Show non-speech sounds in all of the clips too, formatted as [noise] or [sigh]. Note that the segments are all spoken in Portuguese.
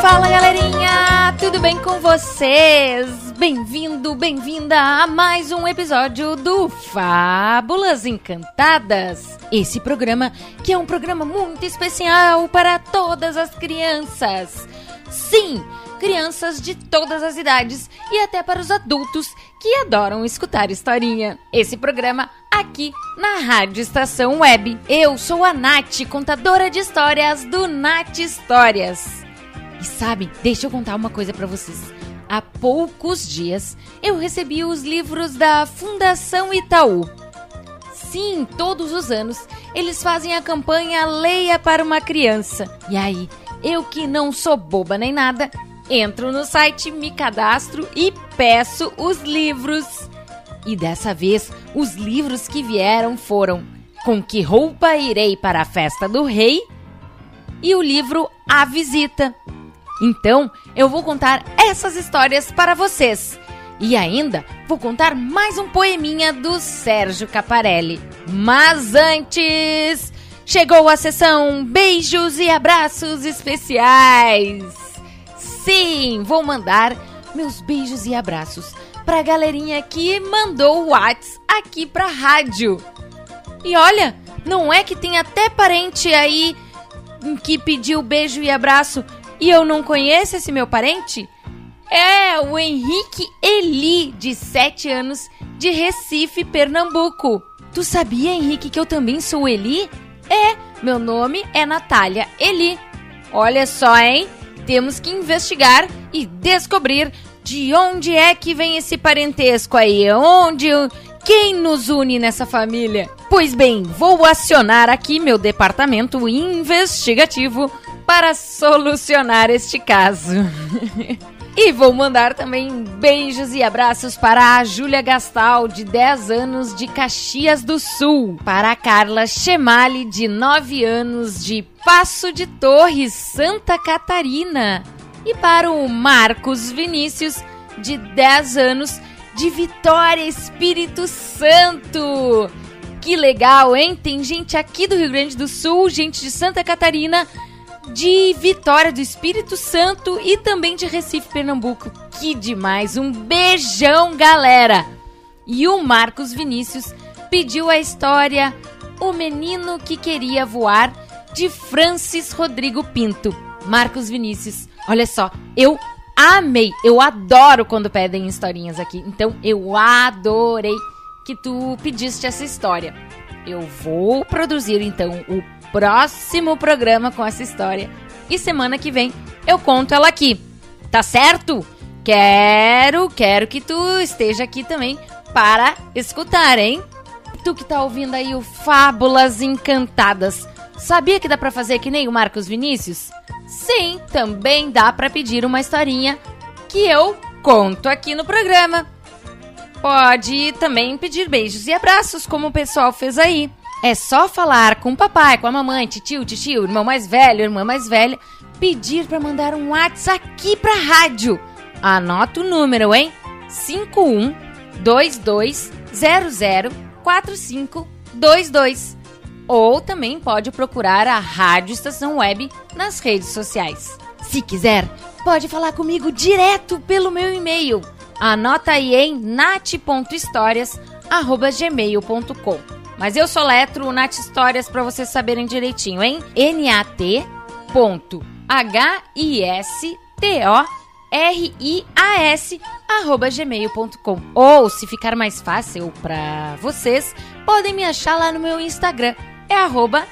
Fala galerinha, tudo bem com vocês? Bem-vindo, bem-vinda a mais um episódio do Fábulas Encantadas. Esse programa que é um programa muito especial para todas as crianças. Sim, crianças de todas as idades e até para os adultos que adoram escutar historinha. Esse programa aqui na Rádio Estação Web. Eu sou a Nath, contadora de histórias do Nath Histórias. E sabe, deixa eu contar uma coisa para vocês. Há poucos dias eu recebi os livros da Fundação Itaú. Sim, todos os anos eles fazem a campanha Leia para uma Criança. E aí, eu que não sou boba nem nada, entro no site, me cadastro e peço os livros. E dessa vez, os livros que vieram foram Com que roupa irei para a festa do rei? E o livro A Visita. Então, eu vou contar essas histórias para vocês. E ainda vou contar mais um poeminha do Sérgio Caparelli. Mas antes, chegou a sessão Beijos e Abraços Especiais. Sim, vou mandar meus beijos e abraços pra galerinha que mandou o Whats aqui pra rádio. E olha, não é que tem até parente aí que pediu beijo e abraço e eu não conheço esse meu parente? É o Henrique Eli, de 7 anos, de Recife, Pernambuco. Tu sabia, Henrique, que eu também sou Eli? É, meu nome é Natália Eli. Olha só, hein? Temos que investigar e descobrir de onde é que vem esse parentesco aí. Onde. Quem nos une nessa família? Pois bem, vou acionar aqui meu departamento investigativo para solucionar este caso. [laughs] e vou mandar também beijos e abraços para a Júlia Gastal, de 10 anos, de Caxias do Sul. Para a Carla Chemali, de 9 anos, de Passo de Torres, Santa Catarina. E para o Marcos Vinícius, de 10 anos, de Vitória Espírito Santo. Que legal, hein? Tem gente aqui do Rio Grande do Sul, gente de Santa Catarina, de Vitória do Espírito Santo e também de Recife, Pernambuco. Que demais! Um beijão, galera! E o Marcos Vinícius pediu a história O Menino que Queria Voar, de Francis Rodrigo Pinto. Marcos Vinícius, olha só, eu amei, eu adoro quando pedem historinhas aqui. Então eu adorei que tu pediste essa história. Eu vou produzir então o próximo programa com essa história e semana que vem eu conto ela aqui. Tá certo? Quero, quero que tu esteja aqui também para escutar, hein? Tu que tá ouvindo aí o Fábulas Encantadas, sabia que dá para fazer que nem o Marcos Vinícius? Sim, também dá para pedir uma historinha que eu conto aqui no programa. Pode também pedir beijos e abraços, como o pessoal fez aí. É só falar com o papai, com a mamãe, tio, tio, irmão mais velho, irmã mais velha, pedir para mandar um WhatsApp aqui pra rádio. Anota o número, hein? 5122004522. Ou também pode procurar a Rádio Estação Web nas redes sociais. Se quiser, pode falar comigo direto pelo meu e-mail. Anota aí em nat.histórias@gmail.com. Mas eu sou letro o Nat Histórias para vocês saberem direitinho, hein? N A T ponto H I S T O R I A S arroba gmail.com. Ou se ficar mais fácil para vocês, podem me achar lá no meu Instagram. É arroba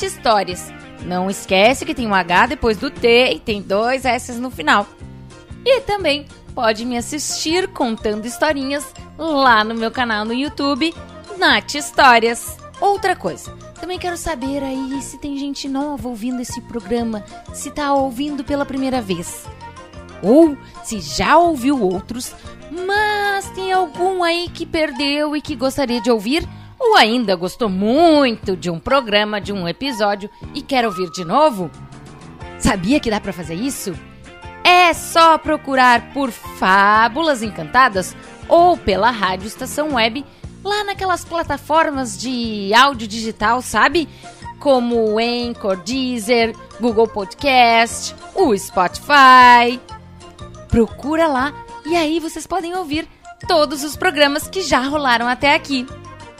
Histórias. Não esquece que tem um H depois do T e tem dois S no final. E também pode me assistir contando historinhas lá no meu canal no YouTube, Nath Histórias. Outra coisa, Também quero saber aí se tem gente nova ouvindo esse programa, se tá ouvindo pela primeira vez. Ou se já ouviu outros, mas tem algum aí que perdeu e que gostaria de ouvir, ou ainda gostou muito de um programa, de um episódio e quer ouvir de novo? Sabia que dá para fazer isso? É só procurar por Fábulas Encantadas ou pela Rádio Estação Web lá naquelas plataformas de áudio digital, sabe? Como o Anchor, Deezer, Google Podcast, o Spotify. Procura lá e aí vocês podem ouvir todos os programas que já rolaram até aqui.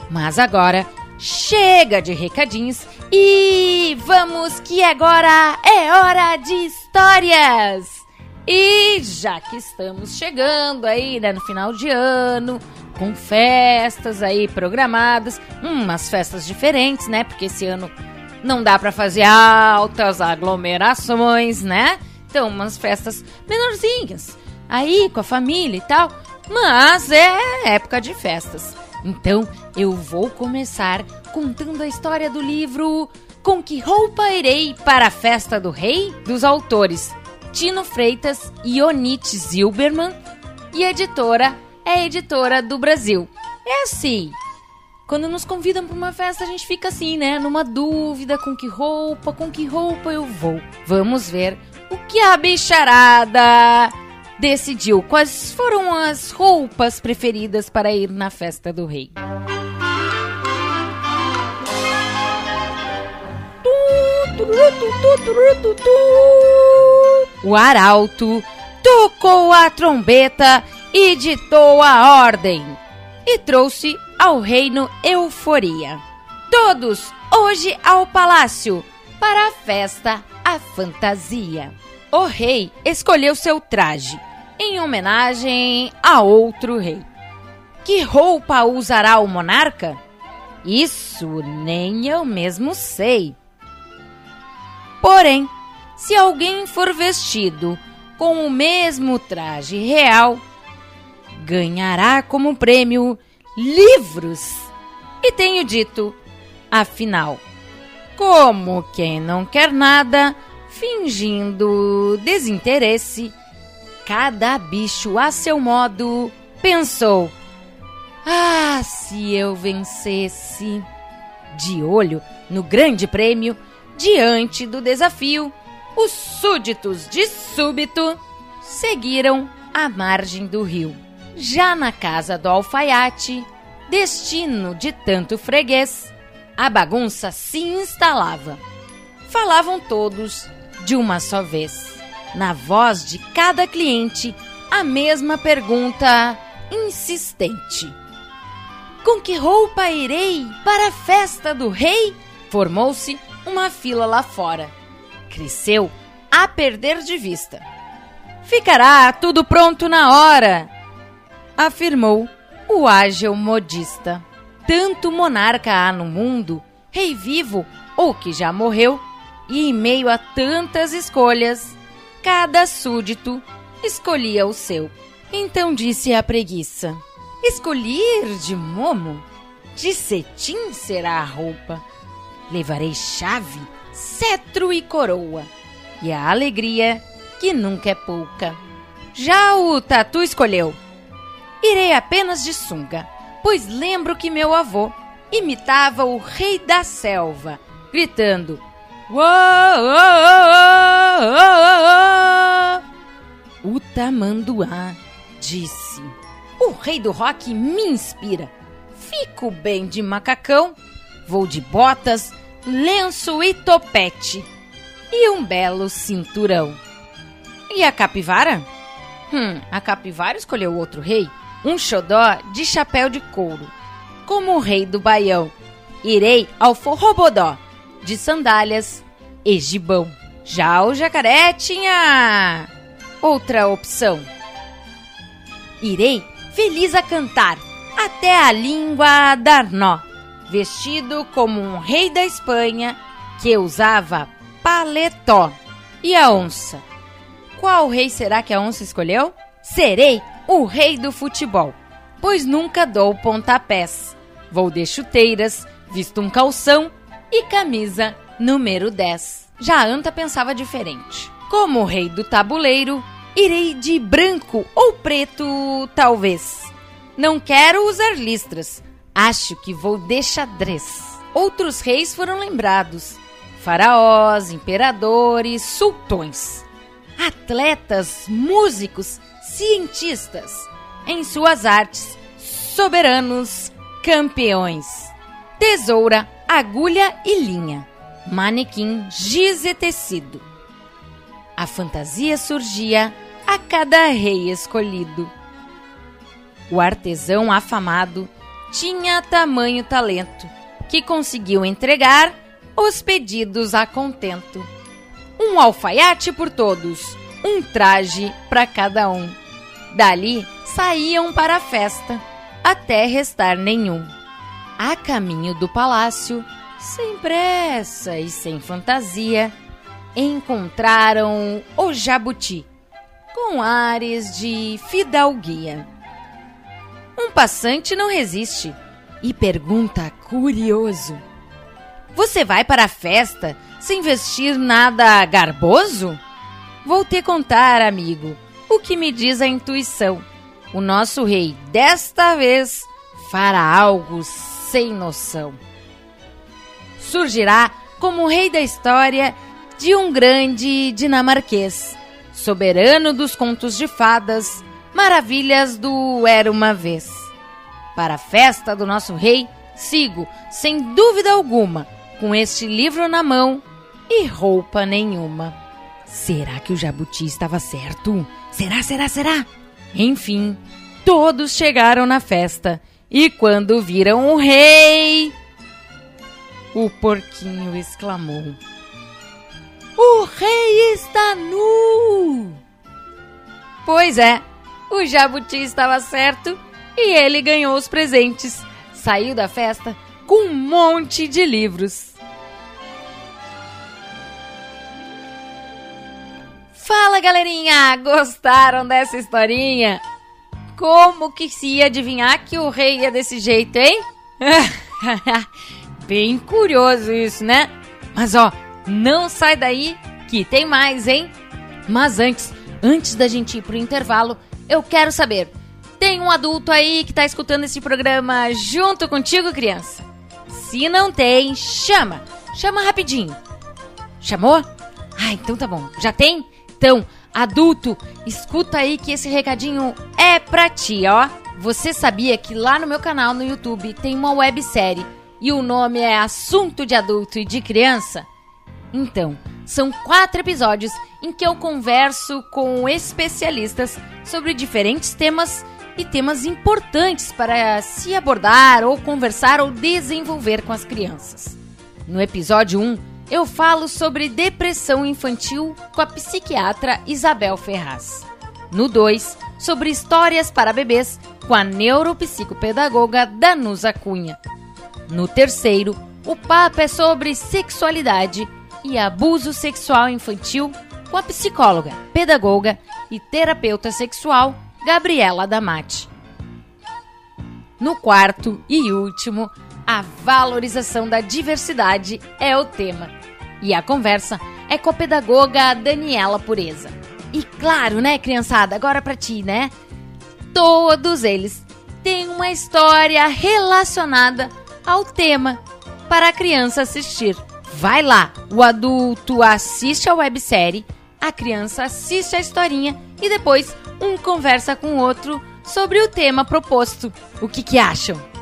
Mas agora chega de recadinhos e vamos que agora é hora de histórias! E já que estamos chegando aí, né, no final de ano, com festas aí programadas, umas festas diferentes, né? Porque esse ano não dá para fazer altas aglomerações, né? Então, umas festas menorzinhas, aí com a família e tal. Mas é época de festas. Então, eu vou começar contando a história do livro Com que roupa irei para a festa do rei? Dos autores Tino Freitas e Onite Zilberman. E editora é editora do Brasil. É assim. Quando nos convidam para uma festa, a gente fica assim, né? Numa dúvida com que roupa, com que roupa eu vou. Vamos ver o que a bicharada decidiu. Quais foram as roupas preferidas para ir na festa do rei? O arauto tocou a trombeta e ditou a ordem e trouxe ao reino euforia. Todos hoje ao palácio para a festa, a fantasia. O rei escolheu seu traje em homenagem a outro rei. Que roupa usará o monarca? Isso nem eu mesmo sei. Porém, se alguém for vestido com o mesmo traje real, ganhará como prêmio livros. E tenho dito, afinal, como quem não quer nada, fingindo desinteresse, cada bicho a seu modo pensou: Ah, se eu vencesse! De olho no grande prêmio, Diante do desafio, os súditos de súbito seguiram a margem do rio. Já na casa do alfaiate, destino de tanto freguês, a bagunça se instalava. Falavam todos de uma só vez, na voz de cada cliente, a mesma pergunta insistente: Com que roupa irei para a festa do rei? Formou-se uma fila lá fora. Cresceu a perder de vista. Ficará tudo pronto na hora, afirmou o ágil modista. Tanto monarca há no mundo, rei vivo ou que já morreu, e em meio a tantas escolhas, cada súdito escolhia o seu. Então disse a preguiça: Escolher de momo? De cetim será a roupa levarei chave, cetro e coroa, e a alegria que nunca é pouca. Já o Tatu escolheu. Irei apenas de sunga, pois lembro que meu avô imitava o rei da selva, gritando: O tamanduá disse: O rei do rock me inspira. Fico bem de macacão, vou de botas, lenço e topete e um belo cinturão. E a capivara? Hum, a capivara escolheu outro rei, um xodó de chapéu de couro. Como o rei do baião, irei ao forrobodó, de sandálias e gibão. Já o jacaré tinha outra opção. Irei feliz a cantar, até a língua dar nó vestido como um rei da Espanha que usava paletó. E a onça? Qual rei será que a onça escolheu? Serei o rei do futebol, pois nunca dou pontapés. Vou de chuteiras, visto um calção e camisa número 10. Já Anta pensava diferente. Como rei do tabuleiro, irei de branco ou preto, talvez. Não quero usar listras. Acho que vou de xadrez. Outros reis foram lembrados: faraós, imperadores, sultões, atletas, músicos, cientistas, em suas artes, soberanos, campeões. Tesoura, agulha e linha, manequim, giz e tecido. A fantasia surgia a cada rei escolhido. O artesão afamado tinha tamanho talento que conseguiu entregar os pedidos a contento. Um alfaiate por todos, um traje para cada um. Dali saíam para a festa, até restar nenhum. A caminho do palácio, sem pressa e sem fantasia, encontraram o jabuti, com ares de fidalguia. Um passante não resiste e pergunta curioso: Você vai para a festa sem vestir nada garboso? Vou te contar, amigo, o que me diz a intuição. O nosso rei, desta vez, fará algo sem noção. Surgirá como rei da história de um grande dinamarquês, soberano dos contos de fadas, maravilhas do Era uma Vez. Para a festa do nosso rei, sigo, sem dúvida alguma, com este livro na mão e roupa nenhuma. Será que o jabuti estava certo? Será, será, será? Enfim, todos chegaram na festa e quando viram o rei, o porquinho exclamou: O rei está nu! Pois é, o jabuti estava certo e ele ganhou os presentes. Saiu da festa com um monte de livros. Fala galerinha, gostaram dessa historinha? Como que se ia adivinhar que o rei ia desse jeito, hein? [laughs] Bem curioso isso, né? Mas ó, não sai daí que tem mais, hein? Mas antes, antes da gente ir pro intervalo, eu quero saber tem um adulto aí que tá escutando esse programa junto contigo, criança? Se não tem, chama. Chama rapidinho. Chamou? Ah, então tá bom. Já tem? Então, adulto, escuta aí que esse recadinho é pra ti, ó. Você sabia que lá no meu canal no YouTube tem uma websérie e o nome é Assunto de Adulto e de Criança? Então, são quatro episódios em que eu converso com especialistas sobre diferentes temas e temas importantes para se abordar ou conversar ou desenvolver com as crianças. No episódio 1, eu falo sobre depressão infantil com a psiquiatra Isabel Ferraz. No 2, sobre histórias para bebês com a neuropsicopedagoga Danusa Cunha. No terceiro, o papo é sobre sexualidade e abuso sexual infantil com a psicóloga, pedagoga e terapeuta sexual Gabriela Damati. No quarto e último, a valorização da diversidade é o tema. E a conversa é com a pedagoga Daniela Pureza. E claro, né, criançada, agora para ti, né? Todos eles têm uma história relacionada ao tema para a criança assistir. Vai lá, o adulto assiste a websérie, a criança assiste a historinha e depois um conversa com o outro sobre o tema proposto. O que, que acham?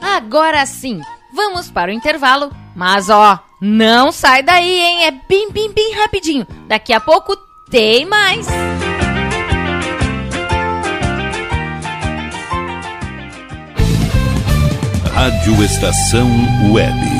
Agora sim, vamos para o intervalo, mas ó, não sai daí, hein? É bem, bem, bem rapidinho. Daqui a pouco tem mais. Rádio Estação Web.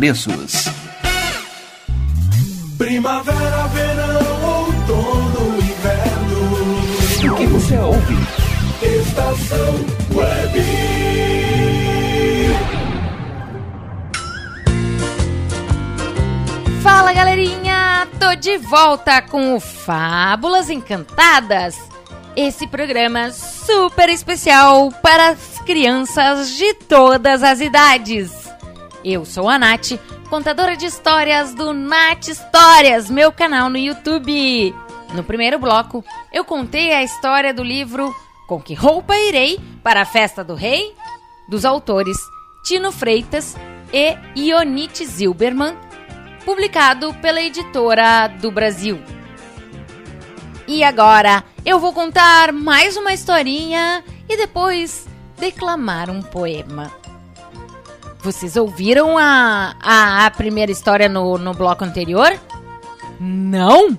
Primavera, verão, outono, inverno. O que você ouve? Estação Web. Fala galerinha, tô de volta com o Fábulas Encantadas. Esse programa super especial para as crianças de todas as idades. Eu sou a Nath, contadora de histórias do Nath Histórias, meu canal no YouTube. No primeiro bloco, eu contei a história do livro Com que roupa irei para a festa do rei? Dos autores Tino Freitas e Ionite Zilberman, publicado pela editora do Brasil. E agora eu vou contar mais uma historinha e depois declamar um poema. Vocês ouviram a, a, a primeira história no, no bloco anterior? Não?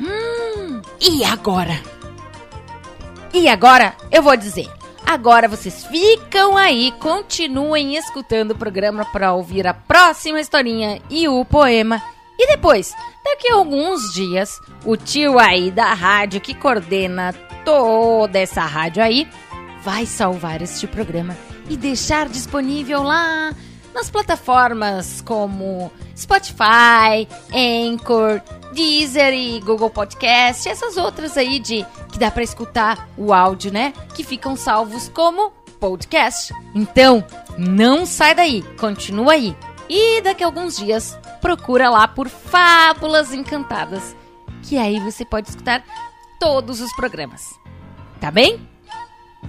Hum, e agora? E agora eu vou dizer. Agora vocês ficam aí, continuem escutando o programa para ouvir a próxima historinha e o poema. E depois, daqui a alguns dias, o tio aí da rádio que coordena toda essa rádio aí vai salvar este programa e deixar disponível lá nas plataformas como Spotify, Anchor, Deezer e Google Podcast, essas outras aí de que dá para escutar o áudio, né? Que ficam salvos como podcast. Então, não sai daí, continua aí. E daqui a alguns dias procura lá por Fábulas Encantadas, que aí você pode escutar todos os programas. Tá bem?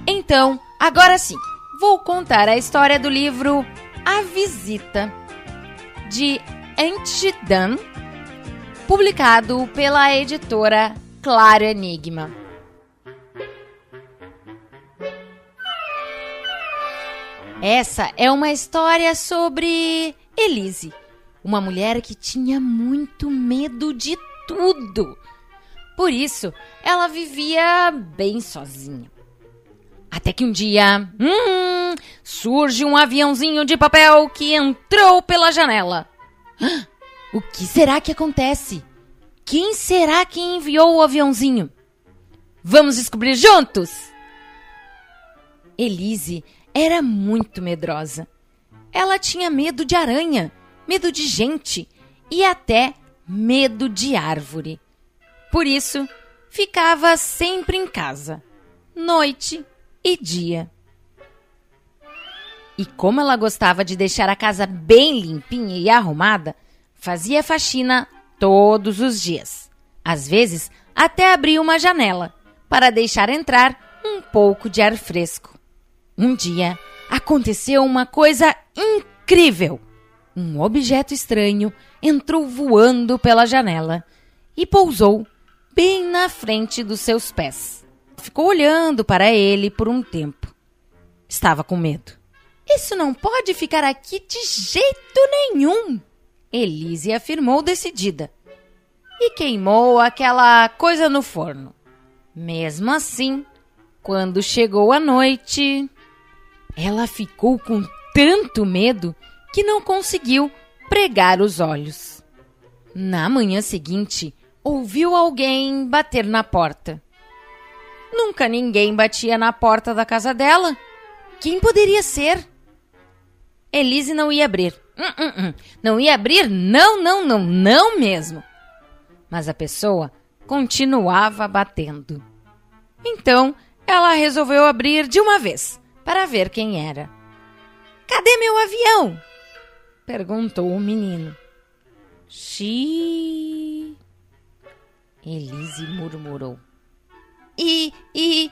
Então, agora sim, vou contar a história do livro A Visita, de Antjidan, publicado pela editora Claro Enigma. Essa é uma história sobre Elise, uma mulher que tinha muito medo de tudo. Por isso, ela vivia bem sozinha. Até que um dia, hum, surge um aviãozinho de papel que entrou pela janela. [gasps] O que será que acontece? Quem será que enviou o aviãozinho? Vamos descobrir juntos! Elise era muito medrosa. Ela tinha medo de aranha, medo de gente e até medo de árvore. Por isso, ficava sempre em casa, noite e dia. E como ela gostava de deixar a casa bem limpinha e arrumada, fazia faxina todos os dias. Às vezes, até abria uma janela para deixar entrar um pouco de ar fresco. Um dia, aconteceu uma coisa incrível. Um objeto estranho entrou voando pela janela e pousou bem na frente dos seus pés. Ficou olhando para ele por um tempo. Estava com medo. Isso não pode ficar aqui de jeito nenhum, Elise afirmou decidida. E queimou aquela coisa no forno. Mesmo assim, quando chegou a noite, ela ficou com tanto medo que não conseguiu pregar os olhos. Na manhã seguinte, ouviu alguém bater na porta. Nunca ninguém batia na porta da casa dela. Quem poderia ser? Elise não ia abrir. Hum, hum, hum. Não ia abrir? Não, não, não, não mesmo. Mas a pessoa continuava batendo. Então, ela resolveu abrir de uma vez para ver quem era. Cadê meu avião? perguntou o menino. Xiii. Elise murmurou. E, e,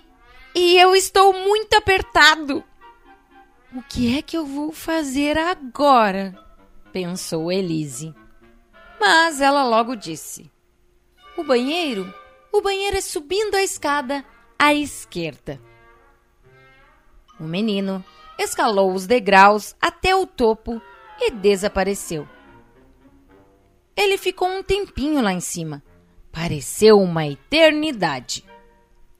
e eu estou muito apertado. O que é que eu vou fazer agora? pensou Elise. Mas ela logo disse: O banheiro? O banheiro é subindo a escada à esquerda. O menino escalou os degraus até o topo e desapareceu. Ele ficou um tempinho lá em cima. Pareceu uma eternidade.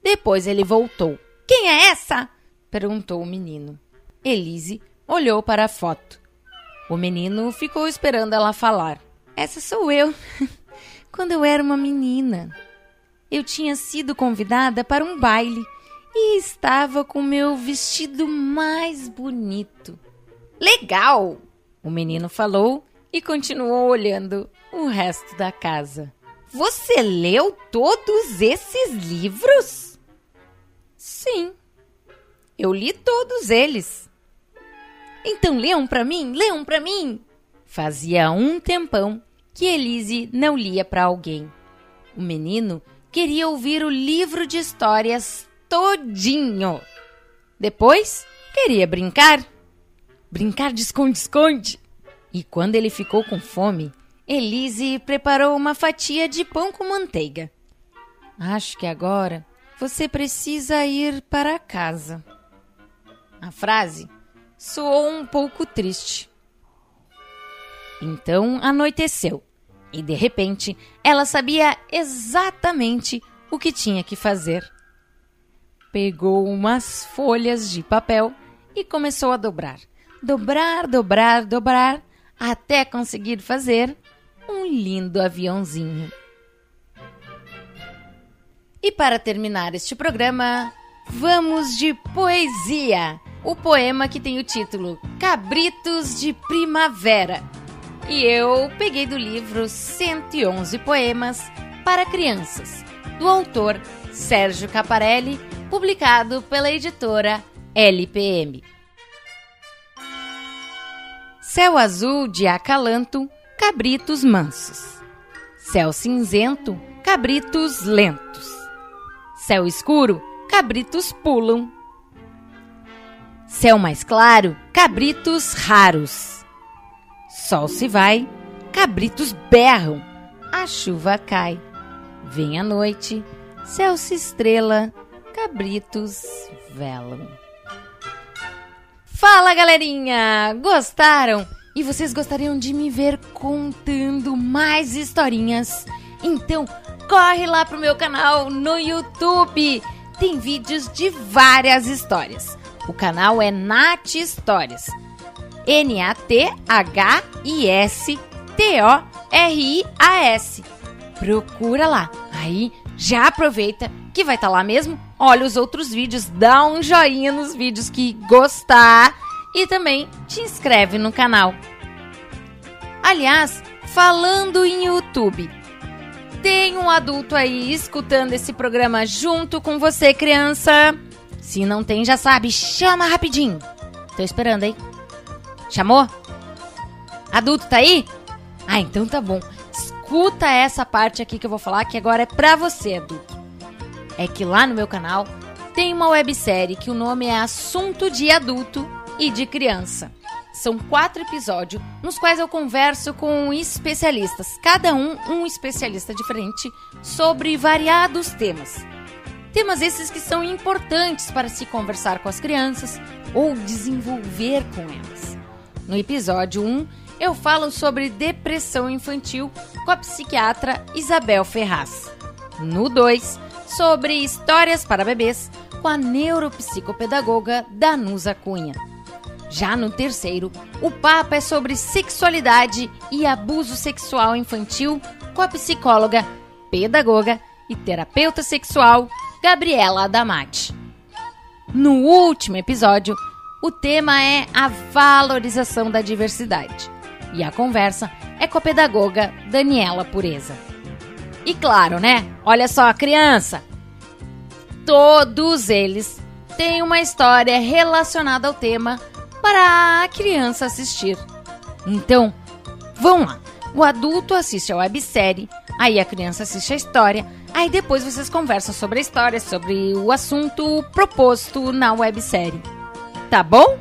Depois ele voltou. Quem é essa? perguntou o menino. Elise olhou para a foto. O menino ficou esperando ela falar. Essa sou eu. [laughs] Quando eu era uma menina. Eu tinha sido convidada para um baile e estava com meu vestido mais bonito. Legal! O menino falou e continuou olhando o resto da casa. Você leu todos esses livros? Sim, eu li todos eles. Então leiam para mim, leiam para mim. Fazia um tempão que Elise não lia para alguém. O menino queria ouvir o livro de histórias todinho. Depois, queria brincar. Brincar de esconde-esconde. E quando ele ficou com fome, Elise preparou uma fatia de pão com manteiga. Acho que agora você precisa ir para casa. A frase soou um pouco triste. Então anoiteceu e de repente ela sabia exatamente o que tinha que fazer. Pegou umas folhas de papel e começou a dobrar. Dobrar, dobrar, dobrar, até conseguir fazer um lindo aviãozinho. E para terminar este programa, vamos de poesia o poema que tem o título Cabritos de Primavera. E eu peguei do livro 111 Poemas para Crianças, do autor Sérgio Caparelli, publicado pela editora LPM. Céu azul de acalanto, cabritos mansos. Céu cinzento, cabritos lentos. Céu escuro, cabritos pulam Céu mais claro, cabritos raros. Sol se vai, cabritos berram, a chuva cai. Vem a noite, céu se estrela, cabritos velam. Fala galerinha! Gostaram? E vocês gostariam de me ver contando mais historinhas? Então corre lá pro meu canal no YouTube! Tem vídeos de várias histórias. O canal é Nat Histórias. N-A-T-H-I-S-T-O-R-I-A-S. procura lá. Aí já aproveita que vai estar tá lá mesmo. Olha os outros vídeos, dá um joinha nos vídeos que gostar e também te inscreve no canal. Aliás, falando em YouTube, tem um adulto aí escutando esse programa junto com você, criança. Se não tem, já sabe, chama rapidinho. Tô esperando, hein? Chamou? Adulto tá aí? Ah, então tá bom. Escuta essa parte aqui que eu vou falar que agora é pra você, adulto. É que lá no meu canal tem uma websérie que o nome é Assunto de Adulto e de Criança. São quatro episódios nos quais eu converso com especialistas, cada um um especialista diferente, sobre variados temas. Temas esses que são importantes para se conversar com as crianças ou desenvolver com elas. No episódio 1, eu falo sobre depressão infantil com a psiquiatra Isabel Ferraz. No 2, sobre histórias para bebês com a neuropsicopedagoga Danusa Cunha. Já no terceiro, o papo é sobre sexualidade e abuso sexual infantil com a psicóloga, pedagoga e terapeuta sexual Gabriela Adamati. No último episódio, o tema é a valorização da diversidade e a conversa é com a pedagoga Daniela Pureza. E claro, né? Olha só, criança! Todos eles têm uma história relacionada ao tema para a criança assistir. Então, vão lá. O adulto assiste a websérie, aí a criança assiste a história, aí depois vocês conversam sobre a história, sobre o assunto proposto na websérie. Tá bom?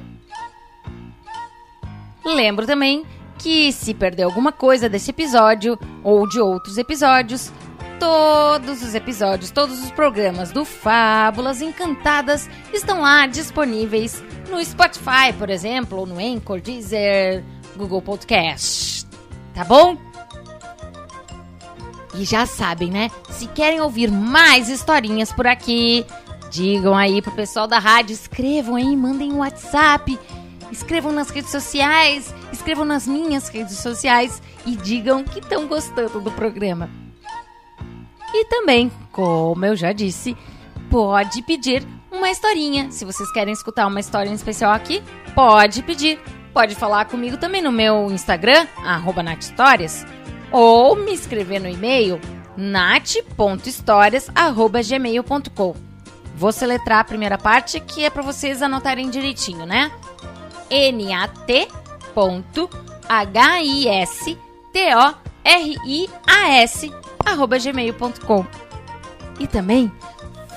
Lembro também que se perder alguma coisa desse episódio ou de outros episódios, todos os episódios, todos os programas do Fábulas Encantadas estão lá disponíveis no Spotify, por exemplo, ou no Anchor, Deezer, Google Podcast. Tá bom? E já sabem, né? Se querem ouvir mais historinhas por aqui, digam aí pro pessoal da rádio, escrevam aí, mandem um WhatsApp, escrevam nas redes sociais, escrevam nas minhas redes sociais e digam que estão gostando do programa. E também, como eu já disse, pode pedir uma historinha. Se vocês querem escutar uma história em especial aqui, pode pedir. Pode falar comigo também no meu Instagram, nathistórias, ou me escrever no e-mail nat.histórias.gmail.com Vou seletrar a primeira parte, que é para vocês anotarem direitinho, né? N-A-T.H-I-S-T-O-R-I-A-S arroba gmail.com E também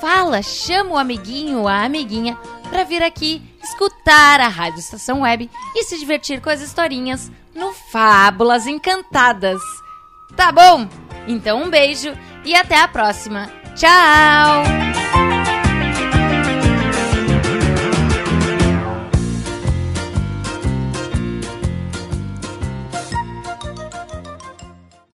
fala, chama o amiguinho a amiguinha para vir aqui escutar a Rádio Estação Web e se divertir com as historinhas no Fábulas Encantadas. Tá bom? Então um beijo e até a próxima. Tchau!